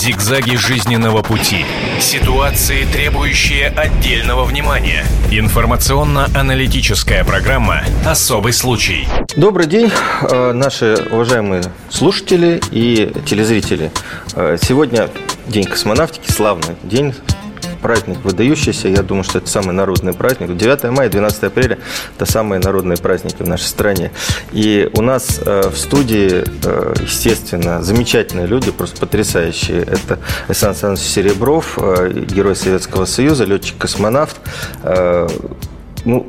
Зигзаги жизненного пути. Ситуации, требующие отдельного внимания. Информационно-аналитическая программа «Особый случай». Добрый день, э, наши уважаемые слушатели и телезрители. Э, сегодня День космонавтики, славный день праздник выдающийся. Я думаю, что это самый народный праздник. 9 мая, 12 апреля – это самые народные праздники в нашей стране. И у нас э, в студии, э, естественно, замечательные люди, просто потрясающие. Это Александр Александрович Серебров, э, герой Советского Союза, летчик-космонавт. Ну,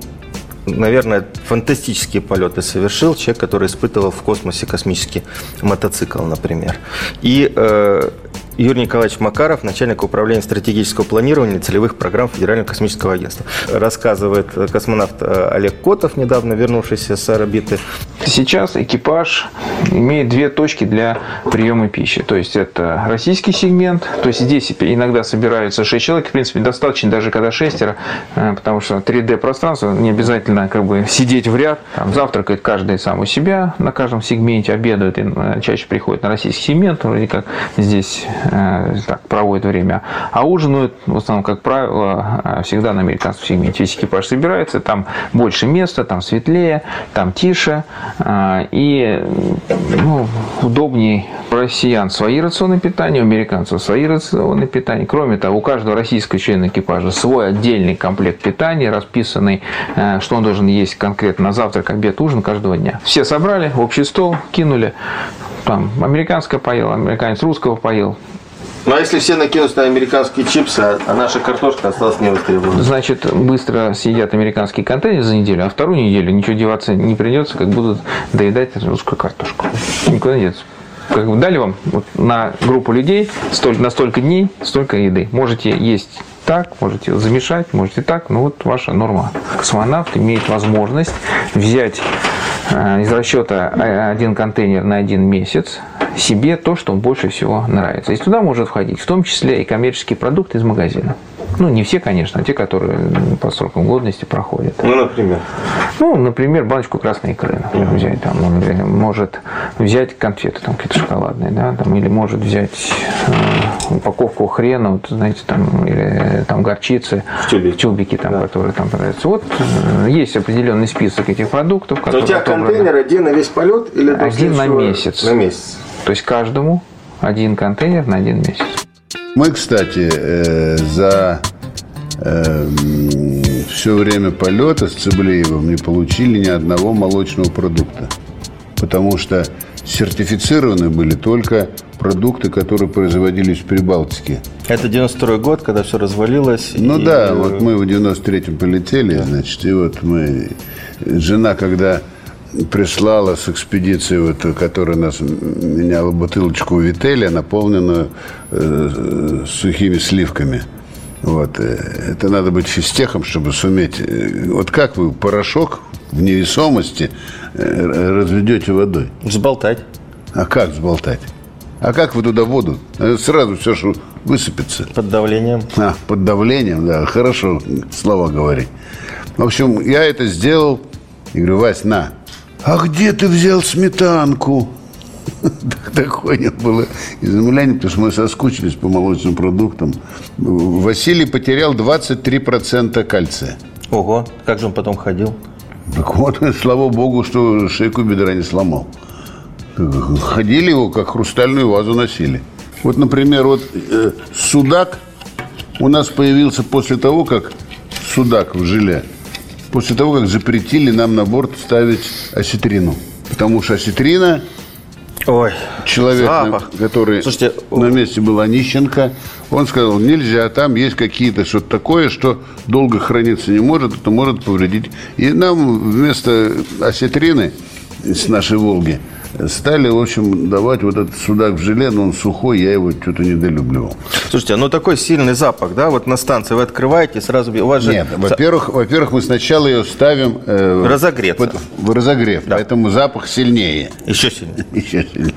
наверное, фантастические полеты совершил человек, который испытывал в космосе космический мотоцикл, например. И Юрий Николаевич Макаров, начальник управления стратегического планирования целевых программ Федерального космического агентства. Рассказывает космонавт э, Олег Котов, недавно вернувшийся с орбиты. Сейчас экипаж имеет две точки для приема пищи. То есть это российский сегмент, то есть здесь иногда собираются 6 человек, в принципе, достаточно, даже когда шестеро, э, потому что 3D пространство, не обязательно как бы сидеть в ряд, там, завтракает каждый сам у себя на каждом сегменте, обедает и э, чаще приходит на российский сегмент, вроде как здесь Э, так, проводят время. А ужинают, в основном, как правило, всегда на американском сегменте. Весь экипаж собирается, там больше места, там светлее, там тише. Э, и ну, удобнее россиян свои рационы питания, у американцев свои рационы питания. Кроме того, у каждого российского члена экипажа свой отдельный комплект питания, расписанный, что он должен есть конкретно на завтрак, обед, ужин каждого дня. Все собрали, общий стол кинули. Там американское поел, американец русского поел, ну а если все накинутся на американские чипсы, а, а наша картошка осталась не востребована? Значит, быстро съедят американский контейнер за неделю, а вторую неделю ничего деваться не придется, как будут доедать русскую картошку. Никуда не деться. Как бы дали вам вот, на группу людей столь, на столько дней столько еды. Можете есть так, можете замешать, можете так, но вот ваша норма. Космонавт имеет возможность взять э, из расчета э, один контейнер на один месяц, себе то, что больше всего нравится. И туда может входить в том числе и коммерческие продукты из магазина. Ну, не все, конечно, а те, которые по срокам годности проходят. Ну, например? Ну, например, баночку красной икры, например, взять. Там, он может взять конфеты там какие-то шоколадные, да, там, или может взять э, упаковку хрена, вот, знаете, там, или там горчицы, в тюбике, тюбики там, да. которые там продаются. Вот э, есть определенный список этих продуктов. Которые у тебя контейнер один на весь полет или один на месяц? На месяц. То есть каждому один контейнер на один месяц. Мы, кстати, э, за э, все время полета с Цыблеевым не получили ни одного молочного продукта. Потому что сертифицированы были только продукты, которые производились в Прибалтике. Это 92 год, когда все развалилось. Ну и... да, вот мы в 93-м полетели, значит, и вот мы... Жена, когда прислала с экспедиции, вот, которая нас меняла бутылочку Вителя, наполненную э, сухими сливками. Вот. Э, это надо быть физтехом, чтобы суметь. Э, вот как вы порошок в невесомости э, разведете водой? Взболтать. А как взболтать? А как вы туда воду? Сразу все, что высыпется. Под давлением. А, под давлением, да. Хорошо слова говорить. В общем, я это сделал. И говорю, Вась, на, а где ты взял сметанку? Такое было изумление, потому что мы соскучились по молочным продуктам. Василий потерял 23% кальция. Ого, как же он потом ходил? Так вот, слава богу, что шейку бедра не сломал. Ходили его, как хрустальную вазу носили. Вот, например, вот э, судак у нас появился после того, как судак в желе – после того, как запретили нам на борт ставить осетрину. Потому что осетрина Ой, человек, запах. который Слушайте, на месте был Онищенко, он сказал, нельзя, там есть какие-то что-то такое, что долго храниться не может, это может повредить. И нам вместо осетрины с нашей «Волги» стали, в общем, давать вот этот судак в желе, но он сухой, я его что-то недолюбливал. Слушайте, ну такой сильный запах, да, вот на станции вы открываете, сразу у вас же... Нет, во-первых, во-первых, мы сначала ее ставим... Э, разогрет. В разогрев, да. поэтому запах сильнее. Еще сильнее. Еще сильнее.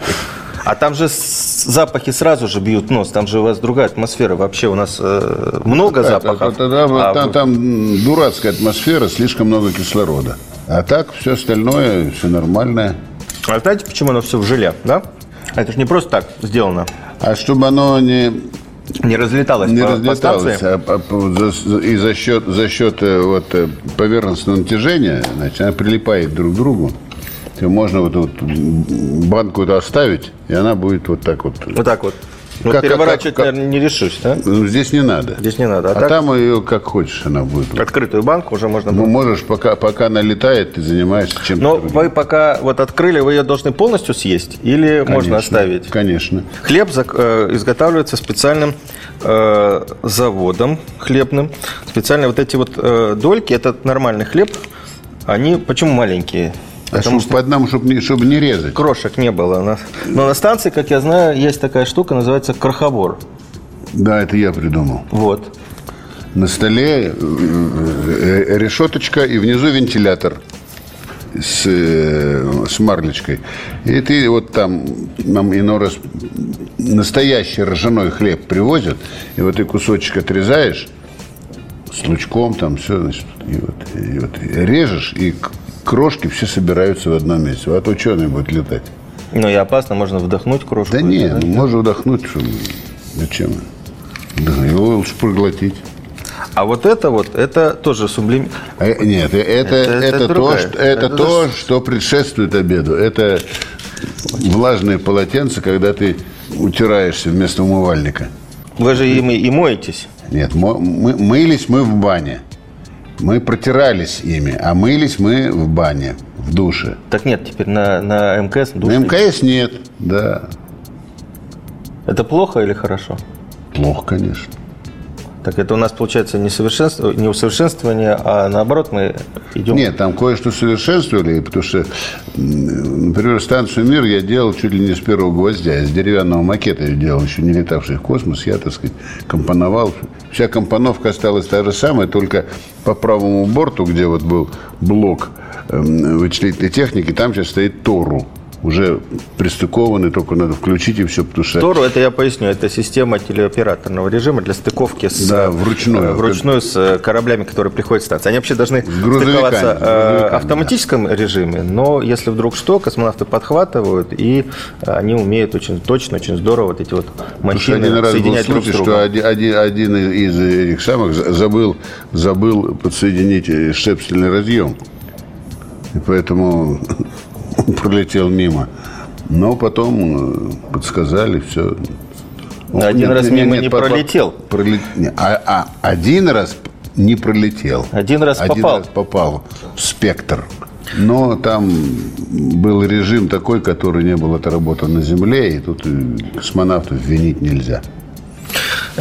А там же запахи сразу же бьют нос, там же у вас другая атмосфера. Вообще у нас э, много да, запахов. Да, да, да, а там, вы... там дурацкая атмосфера, слишком много кислорода. А так все остальное, все нормальное. А знаете, почему оно все в желе, да? А это же не просто так сделано. А чтобы оно не, Не разлеталось не по, разлеталось, а, по- по- за- и за счет, за счет э, вот, э, поверхностного натяжения, значит, она прилипает друг к другу. То можно вот, вот банку эту оставить, и она будет вот так вот. Вот так вот. Вот Как- переворачивать, как- как- наверное, не решусь, да? Ну, здесь не надо. Здесь не надо. А А, так- там ее как хочешь она будет. Открытую банку уже можно Ну, можешь, пока, пока она летает, ты занимаешься чем-то. Но другим. вы пока вот открыли, вы ее должны полностью съесть или можно Конечно, оставить? Конечно. Хлеб э, изготавливается специальным э, заводом хлебным. Специально вот эти вот э, дольки, это нормальный хлеб, они почему маленькие? А Потому чтоб по одному, чтобы не, чтоб не резать. Крошек не было. у нас. Но на станции, как я знаю, есть такая штука, называется крохобор. Да, это я придумал. Вот. На столе э, э, решеточка и внизу вентилятор с, э, с марлечкой. И ты вот там, нам иной раз настоящий ржаной хлеб привозят, и вот ты кусочек отрезаешь с лучком там все, значит, и вот, и вот режешь, и крошки все собираются в одном месте. Вот ученый будет летать. Но и опасно, можно вдохнуть крошку. Да нет, ну, можно вдохнуть, что зачем? Да, его лучше проглотить. А вот это вот, это тоже сублим... Э, Нет, э, это, Это- это, это то, что, это Это то, что предшествует обеду. Это влажные полотенца, когда ты утираешься вместо умывальника. Вы же ими и моетесь. Нет, мо- мы, мылись мы в бане. Мы протирались ими, а мылись мы в бане, в душе. Так нет, теперь на, на МКС душ На. МКС нет, да. Это плохо или хорошо? Плохо, конечно. Так это у нас получается не, совершенство, не усовершенствование, а наоборот мы идем... Нет, там кое-что совершенствовали, потому что, например, станцию «Мир» я делал чуть ли не с первого гвоздя. Из деревянного макета я делал, еще не летавший в космос. Я, так сказать, компоновал. Вся компоновка осталась та же самая, только по правому борту, где вот был блок эм, вычислительной техники, там сейчас стоит Тору. Уже пристыкованный, только надо включить и все, потому что... Тору, это я поясню, это система телеоператорного режима для стыковки с, Да, вручную. э, вручную с э, кораблями, которые приходят в станцию. Они вообще должны стыковаться э, в автоматическом режиме, но если вдруг что, космонавты подхватывают, и они умеют очень точно, очень здорово вот эти вот махины один раз был соединять друг с случай, другом. что один, один, один из этих самых за- забыл, забыл подсоединить штепсельный разъем. И поэтому пролетел мимо. Но потом э, подсказали, все. Один раз мимо не пролетел. а, а один раз не пролетел. Один раз Один попал. раз попал в спектр. Но там был режим такой, который не был отработан на Земле, и тут э, космонавтов винить нельзя.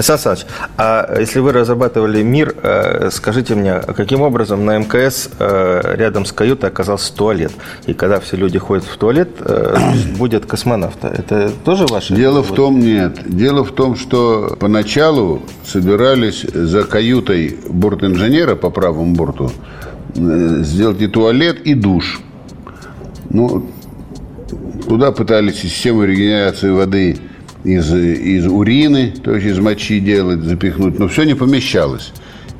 Сан Саныч, а если вы разрабатывали мир, э, скажите мне, каким образом на МКС э, рядом с каютой оказался туалет? И когда все люди ходят в туалет, э, будет космонавта. Это тоже ваше? Дело в том, нет. Дело в том, что поначалу собирались за каютой бортинженера по правому борту сделать и туалет, и душ. Ну, туда пытались систему регенерации воды из, из урины, то есть из мочи делать, запихнуть, но все не помещалось.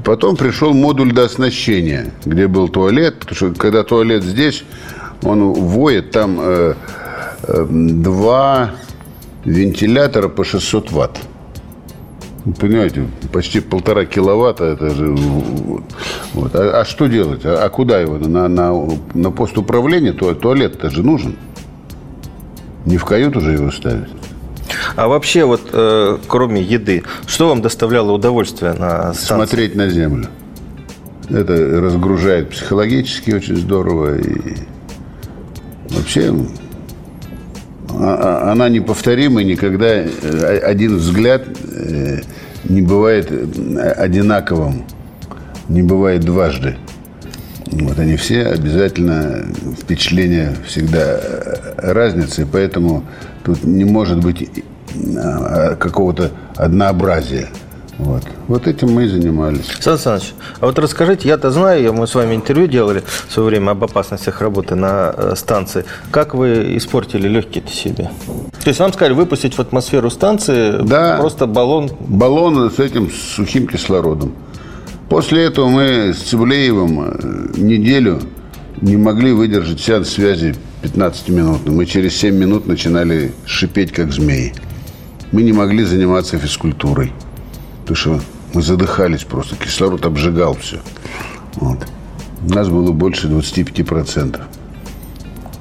Потом пришел модуль до оснащения, где был туалет, потому что когда туалет здесь, он воет, там э, э, два вентилятора по 600 ватт. Понимаете, почти полтора киловатта, это же... вот. А, а что делать? А, а куда его? На, на, на пост управления ту- туалет-то же нужен. Не в каюту же его ставить. А вообще, вот э, кроме еды, что вам доставляло удовольствие на станции? Смотреть на землю. Это разгружает психологически очень здорово. И вообще а- а- она неповторима, никогда э, один взгляд э, не бывает э, одинаковым, не бывает дважды. Вот они все обязательно впечатления всегда разницы, поэтому тут не может быть какого-то однообразия. Вот. вот этим мы и занимались. Сан Саныч, а вот расскажите, я-то знаю, мы с вами интервью делали в свое время об опасностях работы на э, станции. Как вы испортили легкие себе? То есть вам сказали выпустить в атмосферу станции Да. просто баллон Баллон с этим сухим кислородом. После этого мы с Цивлеевым э, неделю не могли выдержать сеанс связи 15-минутным, мы через 7 минут начинали шипеть, как змеи. Мы не могли заниматься физкультурой. Потому что мы задыхались просто, кислород обжигал все. Вот. У нас было больше 25%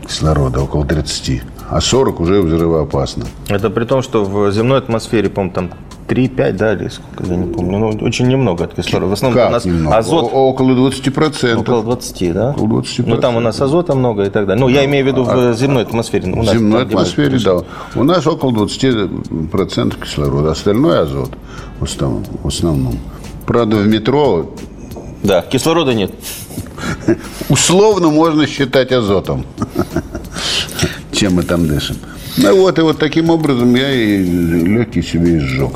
кислорода, около 30. А 40 уже взрывоопасно. Это при том, что в земной атмосфере, по-моему, там 3-5, да, или сколько, я не помню. Ну, очень немного от кислорода. В основном Как у нас немного? азот О- около 20%. около 20, да? Около 20%. Ну, там у нас азота много и так далее. Ну, я имею в виду в земной атмосфере. У В нас земной атмосфере, да. У нас около 20% кислорода. Остальной азот в основном. В основном. Правда, в метро Да, кислорода нет. условно можно считать азотом, чем мы там дышим. Ну вот, и вот таким образом я и легкий себе изжег.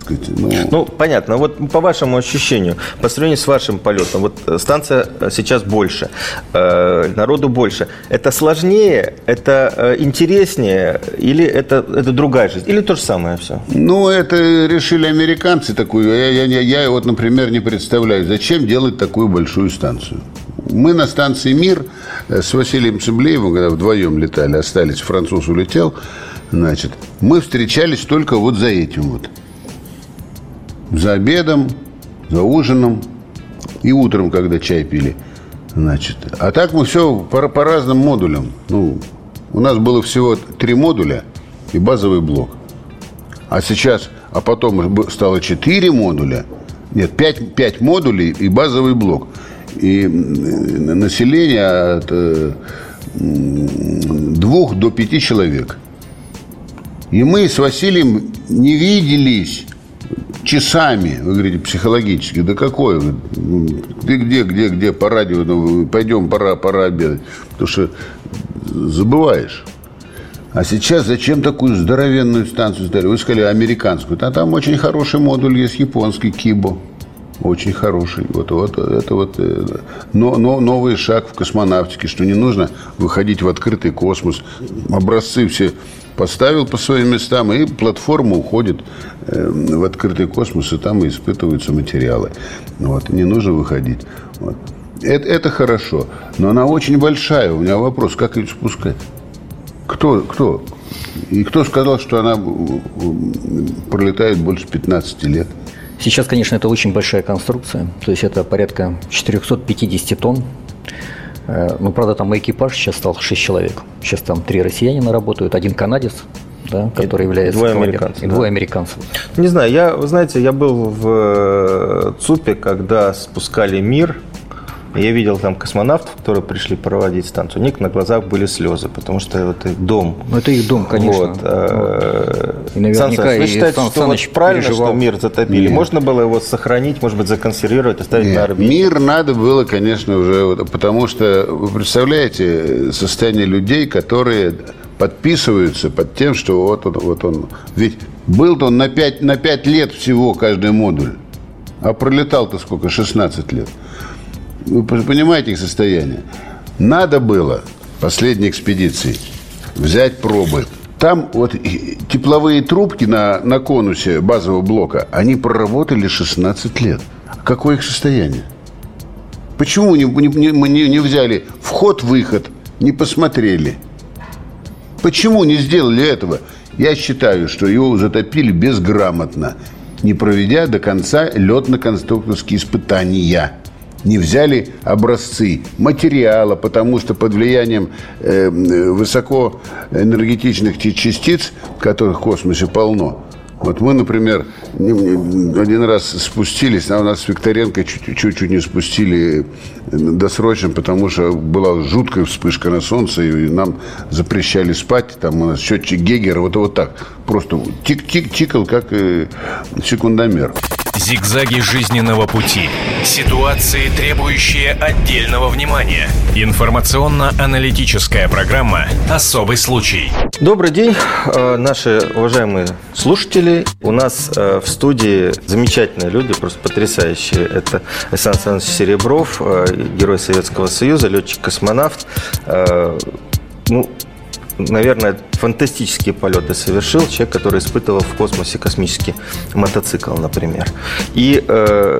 сказать. Ну, Ну, понятно. Вот по вашему ощущению, по сравнению с вашим полетом, вот э, станция э, сейчас больше, э, народу больше. Это сложнее, это э, интереснее или это, это другая жизнь? Или то же самое все? Ну, это решили американцы такую. Я, я, я, я вот, например, не представляю, зачем делать такую большую станцию. Мы на станции «Мир» э, с Василием Цыблеевым, когда вдвоем летали, остались, француз улетел, значит, мы встречались только вот за этим вот. За обедом, за ужином и утром, когда чай пили. Значит, а так мы все по, по разным модулям. Ну, у нас было всего три модуля и базовый блок. А сейчас, а потом стало 4 модуля, нет, 5, 5 модулей и базовый блок. И население от э, двух до пяти человек. И мы с Василием не виделись часами, вы говорите, психологически. Да какое? Ты где, где, где, по радио, ну, пойдем, пора, пора обедать. Потому что забываешь. А сейчас зачем такую здоровенную станцию ставили? Вы сказали американскую. А там очень хороший модуль есть, японский Кибо. Очень хороший. Вот, вот это вот э, но, но, новый шаг в космонавтике, что не нужно выходить в открытый космос. Образцы все поставил по своим местам, и платформа уходит э, в открытый космос, и там и испытываются материалы. Вот, не нужно выходить. Вот. Это, это хорошо, но она очень большая. У меня вопрос, как ее спускать? Кто, кто? И кто сказал, что она м, пролетает больше 15 лет? Сейчас, конечно, это очень большая конструкция, то есть это порядка 450 тонн. Э, Ну, правда, там экипаж сейчас стал 6 человек. Сейчас там три россиянина работают, один канадец, да, который является двое американцев, и да. двое американцев. Не знаю, я, вы знаете, я был в э, ЦУПе, когда спускали мир. Я видел там космонавтов, которые пришли проводить станцию. У них на глазах были слезы, потому что это их дом. Ну, это их дом, конечно. Вот, э, И наверняка Сан Саныч, вы считаете, Сан что вот Саныч правильно, переживал. что мир затопили? Нет. Можно было его сохранить, может быть, законсервировать, оставить на Нет, орбите? мир надо было, конечно, уже, вот, потому что, вы представляете, состояние людей, которые подписываются под тем, что вот он, вот он. Ведь был-то он на 5, на 5 лет всего каждый модуль, а пролетал-то сколько? 16 лет. Вы понимаете их состояние? Надо было последней экспедиции взять пробы. Там вот тепловые трубки на, на конусе базового блока, они проработали 16 лет. Какое их состояние? Почему не, не- не, не взяли вход-выход, не посмотрели? Почему не сделали этого? Я считаю, что его затопили безграмотно, не проведя до конца летно-конструкторские испытания. Не взяли образцы материала, потому что под влиянием э, высокоэнергетичных частиц, которых в космосе полно, вот мы, например, один раз спустились, а у нас с Викторенко чуть- чуть-чуть не спустили э, досрочно, потому что была жуткая вспышка на солнце, и нам запрещали спать. Там у нас счетчик Гегера, вот, вот так. Просто тик-тик-тикал, как э, секундомер. Зигзаги жизненного пути. Ситуации, требующие отдельного внимания. Информационно-аналитическая программа «Особый случай». Добрый день, э, наши уважаемые слушатели. У нас э, в студии замечательные люди, просто потрясающие. Это Александр Александрович Серебров, э, герой Советского Союза, летчик-космонавт. Ну, наверное, фантастические полеты совершил человек, который испытывал в космосе космический мотоцикл, например. И э,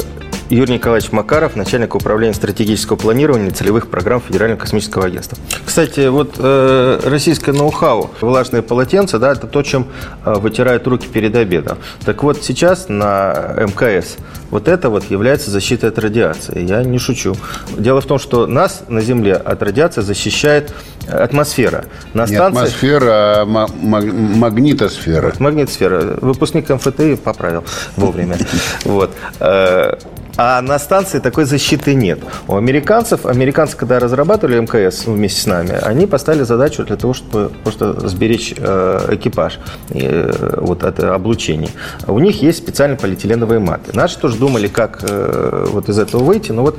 Юрий Николаевич Макаров, начальник управления стратегического планирования и целевых программ Федерального космического агентства. Кстати, вот э, российское ноу-хау, влажные полотенца, да, это то, чем э, вытирают руки перед обедом. Так вот, сейчас на МКС вот это вот является защитой от радиации. Я не шучу. Дело в том, что нас на Земле от радиации защищает атмосфера. На не станции... атмосфера, а магнитосфера. Магнитосфера. Выпускник МФТИ поправил вовремя. Вот. Э, а на станции такой защиты нет. У американцев, американцы, когда разрабатывали МКС вместе с нами, они поставили задачу для того, чтобы просто сберечь э, экипаж э, вот от облучения. У них есть специальные полиэтиленовые маты. Наши тоже думали, как э, вот из этого выйти, но вот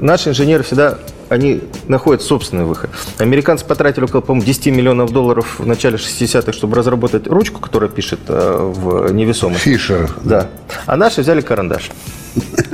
наши инженеры всегда они находят собственный выход. Американцы потратили около, по-моему, 10 миллионов долларов в начале 60-х, чтобы разработать ручку, которая пишет в невесомость. Фишер. Да. А наши взяли карандаш.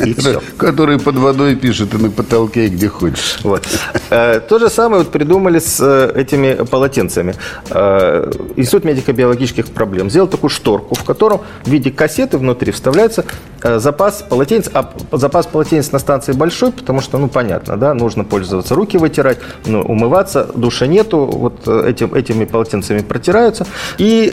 И все. Который под водой пишет и на потолке, где хочешь. Вот. Э, то же самое вот придумали с э, этими полотенцами. Э, Институт медико-биологических проблем сделал такую шторку, в котором в виде кассеты внутри вставляется запас полотенец. А запас полотенец на станции большой, потому что, ну, понятно, да, нужно пользоваться, руки вытирать, ну, умываться, душа нету, вот этим, этими полотенцами протираются. И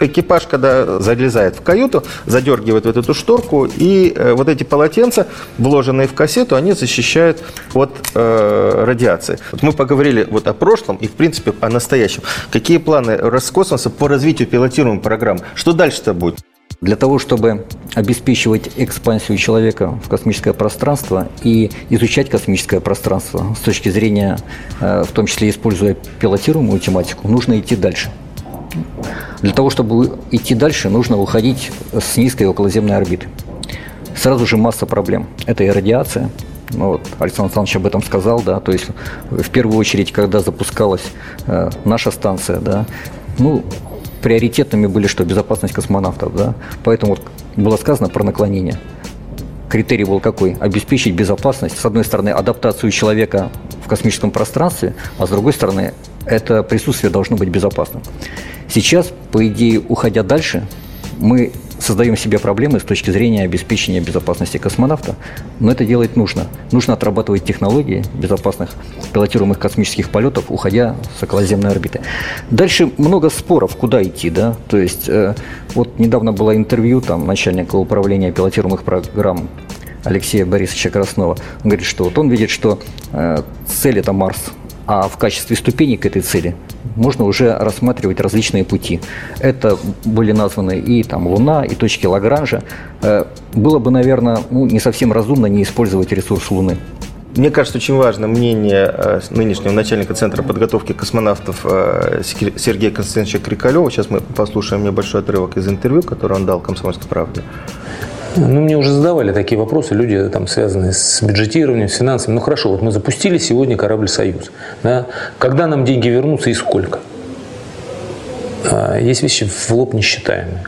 экипаж, когда залезает в каюту, задергивает вот эту шторку, и э, вот эти полотенца, вложенные в кассету, они защищают от э, радиации. Вот мы поговорили вот о прошлом и, в принципе, о настоящем. Какие планы Роскосмоса по развитию пилотируемой программы? Что дальше-то будет? Для того, чтобы обеспечивать экспансию человека в космическое пространство и изучать космическое пространство с точки зрения, э, в том числе используя пилотируемую тематику, нужно идти дальше. Для того, чтобы идти дальше, нужно уходить с низкой околоземной орбиты. Сразу же масса проблем. Это и радиация, ну, вот Александр Александрович об этом сказал, да, то есть в первую очередь, когда запускалась э, наша станция, да, ну, приоритетными были что безопасность космонавтов, да, поэтому вот было сказано про наклонение. Критерий был какой? Обеспечить безопасность, с одной стороны, адаптацию человека в космическом пространстве, а с другой стороны, это присутствие должно быть безопасным. Сейчас, по идее, уходя дальше, мы создаем себе проблемы с точки зрения обеспечения безопасности космонавта, но это делать нужно. Нужно отрабатывать технологии безопасных пилотируемых космических полетов, уходя с околоземной орбиты. Дальше много споров, куда идти, да, то есть э, вот недавно было интервью там начальника управления пилотируемых программ Алексея Борисовича Краснова. Он говорит, что вот он видит, что э, цель это Марс, а в качестве ступени к этой цели можно уже рассматривать различные пути. Это были названы и там Луна, и точки Лагранжа. Э, было бы, наверное, ну, не совсем разумно не использовать ресурс Луны. Мне кажется, очень важно мнение э, нынешнего начальника Центра подготовки космонавтов э, Сергея Константиновича Крикалева. Сейчас мы послушаем небольшой отрывок из интервью, которое он дал «Комсомольской правде». Ну, мне уже задавали такие вопросы, люди, там, связанные с бюджетированием, с финансами. Ну, хорошо, вот мы запустили сегодня корабль «Союз». Да? Когда нам деньги вернутся и сколько? А, есть вещи в лоб несчитаемые.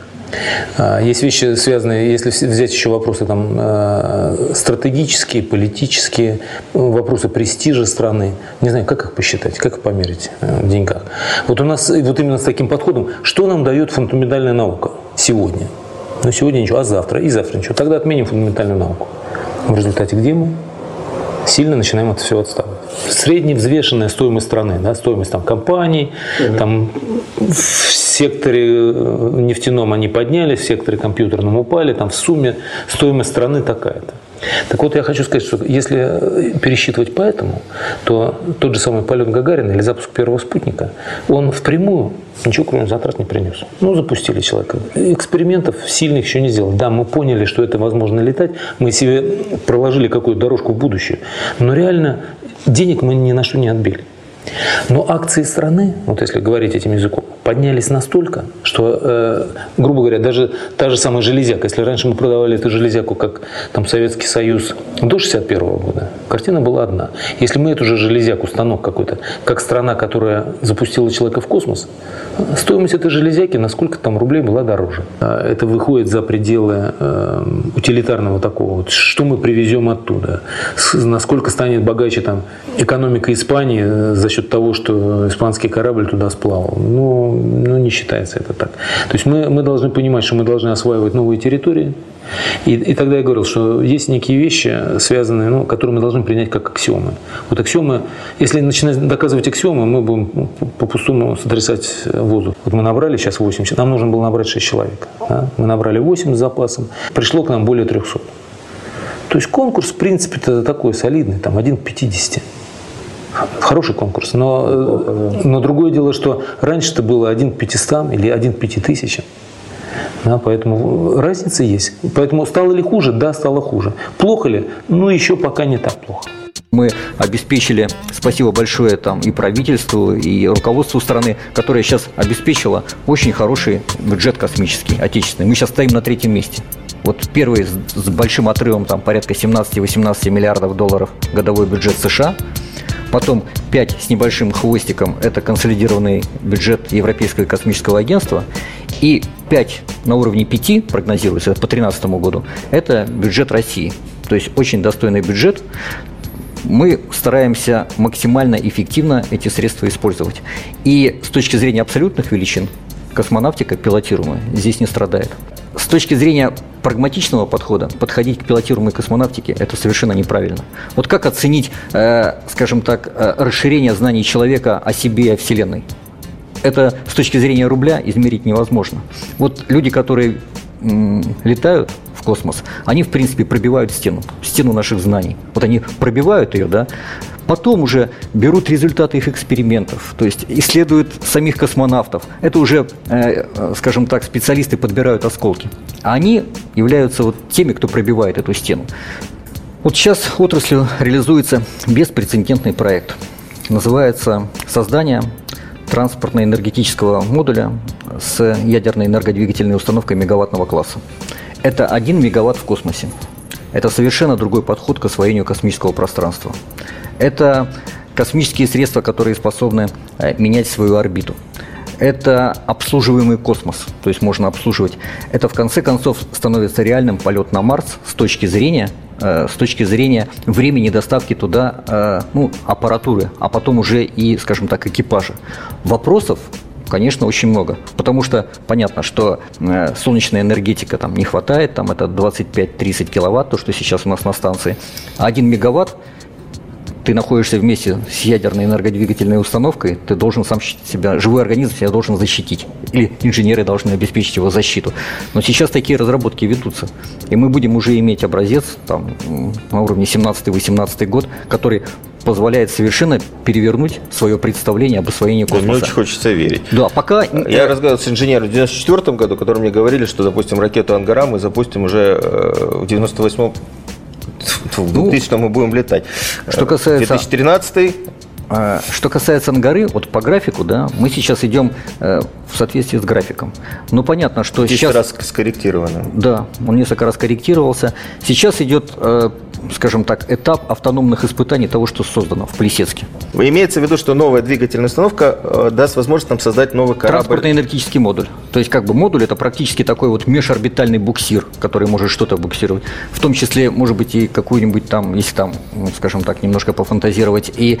А, есть вещи, связанные, если взять еще вопросы там, а, стратегические, политические, ну, вопросы престижа страны. Не знаю, как их посчитать, как их померить э, в деньгах. Вот у нас вот именно с таким подходом, что нам дает фундаментальная наука сегодня – но сегодня ничего, а завтра, и завтра ничего. Тогда отменим фундаментальную науку. В результате где мы? Сильно начинаем это все отставать. Средневзвешенная стоимость страны, да, стоимость там, компаний, угу. там, в секторе э, нефтяном они поднялись, в секторе компьютерном упали, там в сумме стоимость страны такая-то. Так вот, я хочу сказать, что если э, пересчитывать по этому, то тот же самый полет Гагарина или запуск первого спутника, он впрямую ничего кроме затрат не принес. Ну, запустили человека. Экспериментов сильных еще не сделали. Да, мы поняли, что это возможно летать, мы себе проложили какую-то дорожку в будущее, но реально денег мы ни на что не отбили. Но акции страны, вот если говорить этим языком, поднялись настолько, что, э, грубо говоря, даже та же самая железяка, если раньше мы продавали эту железяку как там Советский Союз до 61 года, картина была одна. Если мы эту же железяку, станок какой-то, как страна, которая запустила человека в космос, стоимость этой железяки на сколько там рублей была дороже. А это выходит за пределы э, утилитарного такого, вот, что мы привезем оттуда, насколько станет богаче там экономика Испании э, за счет того, что испанский корабль туда сплавал. Ну, ну, не считается это так. То есть мы, мы должны понимать, что мы должны осваивать новые территории, И, и тогда я говорил, что есть некие вещи, связанные, ну, которые мы должны принять как аксиомы. Вот аксиомы, если начинать доказывать аксиомы, мы будем по-пустому сотрясать воздух. Вот мы набрали сейчас 8 человек, нам нужно было набрать 6 человек. Да? Мы набрали 8 с запасом, пришло к нам более 300. То есть конкурс, в принципе, это такой солидный, там 1 к 50. Хороший конкурс, но, но другое дело, что раньше это было 1 к 500 или 1 к 5000. Да, поэтому разница есть. Поэтому стало ли хуже? Да, стало хуже. Плохо ли? Ну, еще пока не так плохо. Мы обеспечили, спасибо большое там и правительству, и руководству страны, которое сейчас обеспечило очень хороший бюджет космический, отечественный. Мы сейчас стоим на третьем месте. Вот первый с большим отрывом, там порядка 17-18 миллиардов долларов годовой бюджет США – Потом 5 с небольшим хвостиком – это консолидированный бюджет Европейского космического агентства. И 5 на уровне 5 прогнозируется по 2013 году – это бюджет России. То есть очень достойный бюджет. Мы стараемся максимально эффективно эти средства использовать. И с точки зрения абсолютных величин космонавтика пилотируемая здесь не страдает. С точки зрения прагматичного подхода подходить к пилотируемой космонавтике – это совершенно неправильно. Вот как оценить, э, скажем так, э, расширение знаний человека о себе и о Вселенной? Это с точки зрения рубля измерить невозможно. Вот люди, которые летают в космос, они, в принципе, пробивают стену, стену наших знаний. Вот они пробивают ее, да, Потом уже берут результаты их экспериментов, то есть исследуют самих космонавтов. Это уже, э, скажем так, специалисты подбирают осколки. А они являются вот теми, кто пробивает эту стену. Вот сейчас отраслью реализуется беспрецедентный проект. Называется «Создание транспортно-энергетического модуля с ядерной энергодвигательной установкой мегаваттного класса». Это 1 мегаватт в космосе. Это совершенно другой подход к освоению космического пространства. Это космические средства, которые способны э, менять свою орбиту. Это обслуживаемый космос, то есть можно обслуживать. Это в конце концов становится реальным полет на Марс с точки зрения с точки зрения времени доставки туда э, ну, аппаратуры, а потом уже и, скажем так, экипажа. Вопросов Конечно, очень много. Потому что понятно, что э, солнечная энергетика там не хватает, там это 25-30 киловатт, то, что сейчас у нас на станции. А 1 мегаватт ты находишься вместе с ядерной энергодвигательной установкой, ты должен сам себя, живой организм себя должен защитить. Или инженеры должны обеспечить его защиту. Но сейчас такие разработки ведутся. И мы будем уже иметь образец там, на уровне 17-18 год, который позволяет совершенно перевернуть свое представление об освоении космоса. Мне очень хочется верить. Да, пока... Я разговаривал с инженером в 94 году, которые мне говорили, что, допустим, ракету «Ангара» мы запустим уже э, в 98 в 2000 ну, мы будем летать. Что касается... 2013 а, что касается Ангары, вот по графику, да, мы сейчас идем э, в соответствии с графиком. Ну, понятно, что 10 сейчас... раз скорректировано. Да, он несколько раз корректировался. Сейчас идет э, скажем так, этап автономных испытаний того, что создано в Плесецке. Имеется в виду, что новая двигательная установка э, даст возможность нам создать новый корабль? Транспортный энергетический модуль. То есть как бы модуль это практически такой вот межорбитальный буксир, который может что-то буксировать. В том числе, может быть, и какую-нибудь там, если там, скажем так, немножко пофантазировать, и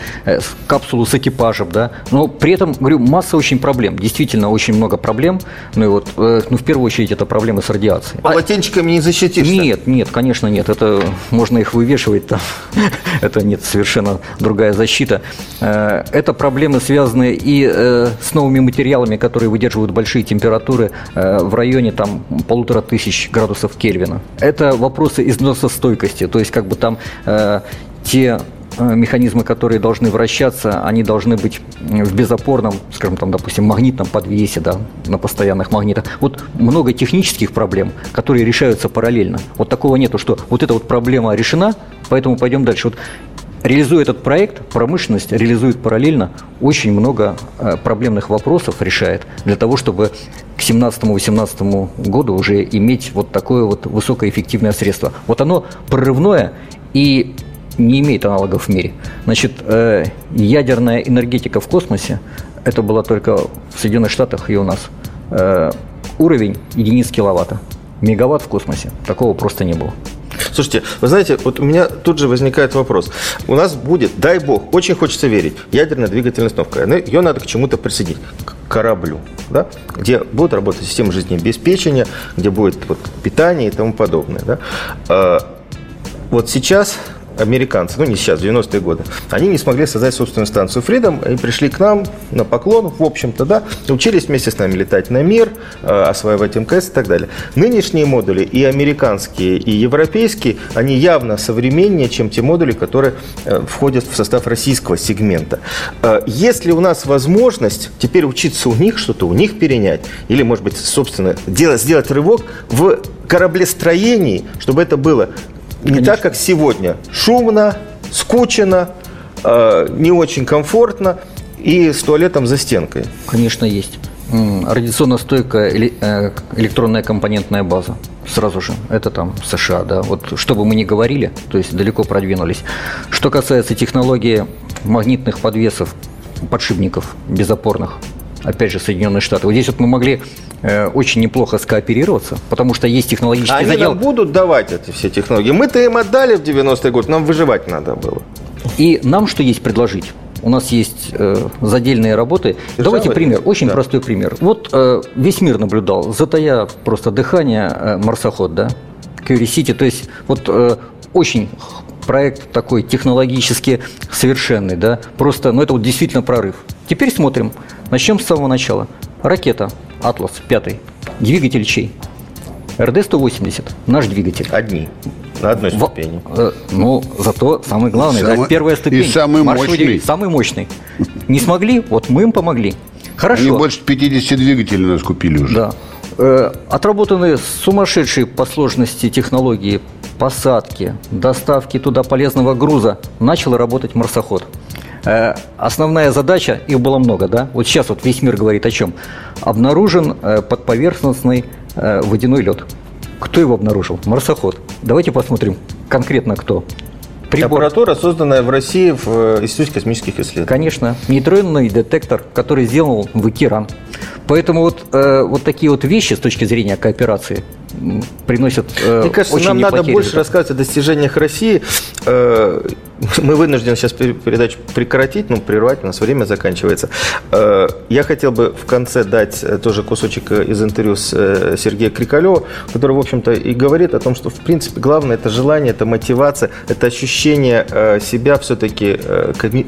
капсулу с экипажем, да. Но при этом, говорю, масса очень проблем. Действительно, очень много проблем. Ну и вот, э, ну в первую очередь, это проблемы с радиацией. Полотенчиками не защитишься? Нет, нет, конечно, нет. Это можно их вывешивать там. это нет, совершенно другая защита. Э, это проблемы, связанные и э, с новыми материалами, которые выдерживают большие температуры э, в районе там полутора тысяч градусов Кельвина. Это вопросы износостойкости, то есть как бы там те механизмы, которые должны вращаться, они должны быть в безопорном, скажем, там, допустим, магнитном подвесе, да, на постоянных магнитах. Вот много технических проблем, которые решаются параллельно. Вот такого нету, что вот эта вот проблема решена, поэтому пойдем дальше. Вот Реализуя этот проект, промышленность реализует параллельно очень много э, проблемных вопросов, решает, для того, чтобы к 17-18 году уже иметь вот такое вот высокоэффективное средство. Вот оно прорывное, и не имеет аналогов в мире. Значит, э, ядерная энергетика в космосе, это было только в Соединенных Штатах и у нас. Э, уровень единиц киловатта. Мегаватт в космосе. Такого просто не было. Слушайте, вы знаете, вот у меня тут же возникает вопрос. У нас будет, дай бог, очень хочется верить, ядерная двигательная установка. Ее надо к чему-то присоединить, к кораблю, да? где будет работать система жизнеобеспечения, где будет вот, питание и тому подобное. Да? А, вот сейчас американцы, ну не сейчас, 90-е годы, они не смогли создать собственную станцию Freedom, они пришли к нам на поклон, в общем-то, да, учились вместе с нами летать на мир, э, осваивать МКС и так далее. Нынешние модули, и американские, и европейские, они явно современнее, чем те модули, которые э, входят в состав российского сегмента. Э, есть ли у нас возможность теперь учиться у них, что-то у них перенять, или, может быть, собственно, делать, сделать рывок в кораблестроении, чтобы это было не Конечно. так, как сегодня. Шумно, скучно, э, не очень комфортно и с туалетом за стенкой. Конечно, есть. Радиационно стойкая э, электронная компонентная база. Сразу же. Это там США, да. Вот что бы мы ни говорили, то есть далеко продвинулись. Что касается технологии магнитных подвесов, подшипников безопорных, опять же, Соединенные Штаты. Вот здесь вот мы могли э, очень неплохо скооперироваться, потому что есть технологический Они задел. Они будут давать эти все технологии. Мы-то им отдали в 90-е годы, нам выживать надо было. И нам что есть предложить? У нас есть э, задельные работы. Держава Давайте пример, очень да. простой пример. Вот э, весь мир наблюдал, затая просто дыхание э, марсоход, да, Curiosity, то есть вот э, очень проект такой технологически совершенный, да, просто, ну это вот действительно прорыв. Теперь смотрим, начнем с самого начала. Ракета «Атлас» 5, двигатель чей? РД-180, наш двигатель. Одни. На одной ступени. В, э, ну, зато самый главный, самый, да, первая ступень. И самый мощный. Самый мощный. Не смогли, вот мы им помогли. Хорошо. Они больше 50 двигателей нас купили уже. Да. Э, отработаны сумасшедшие по сложности технологии посадки, доставки туда полезного груза. Начал работать марсоход. Э, основная задача, их было много, да? Вот сейчас вот весь мир говорит о чем? Обнаружен э, подповерхностный водяной лед. Кто его обнаружил? Марсоход. Давайте посмотрим конкретно кто. Прибор. Аппаратура, созданная в России в Институте космических исследований. Конечно. Нейтронный детектор, который сделал в ИКИРАН. Поэтому вот, э, вот такие вот вещи с точки зрения кооперации приносят э, Мне кажется, очень нам надо больше рассказывать о достижениях России. Э, мы вынуждены сейчас передачу прекратить, ну, прервать, у нас время заканчивается. Э, я хотел бы в конце дать э, тоже кусочек из интервью с э, Сергеем Крикалевым, который, в общем-то, и говорит о том, что, в принципе, главное – это желание, это мотивация, это ощущение себя все-таки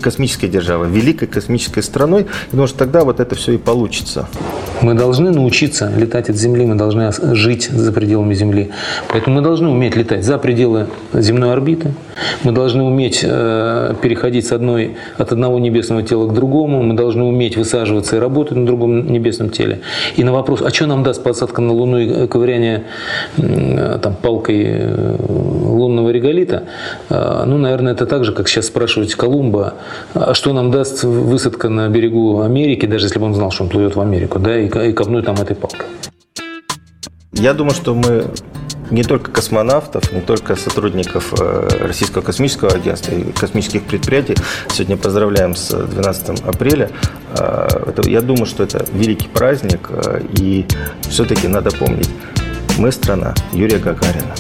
космической державой, великой космической страной, потому что тогда вот это все и получится. Мы должны научиться летать от Земли, мы должны жить за пределами Земли. Поэтому мы должны уметь летать за пределы земной орбиты, мы должны уметь э, переходить с одной, от одного небесного тела к другому, мы должны уметь высаживаться и работать на другом небесном теле. И на вопрос, а что нам даст посадка на Луну и ковыряние э, там, палкой э, лунного реголита, ну, наверное, это так же, как сейчас спрашивать Колумба, а что нам даст высадка на берегу Америки, даже если бы он знал, что он плывет в Америку, да, и, и ковнуть там этой палкой. Я думаю, что мы не только космонавтов, не только сотрудников э, Российского космического агентства и космических предприятий. Сегодня поздравляем с 12 апреля. Э, я думаю, что это великий праздник, э, и все-таки надо помнить, мы страна Юрия Гагарина.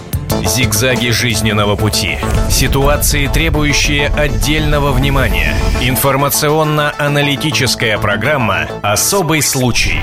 Зигзаги жизненного пути. Ситуации, требующие отдельного внимания. Информационно-аналитическая программа «Особый случай».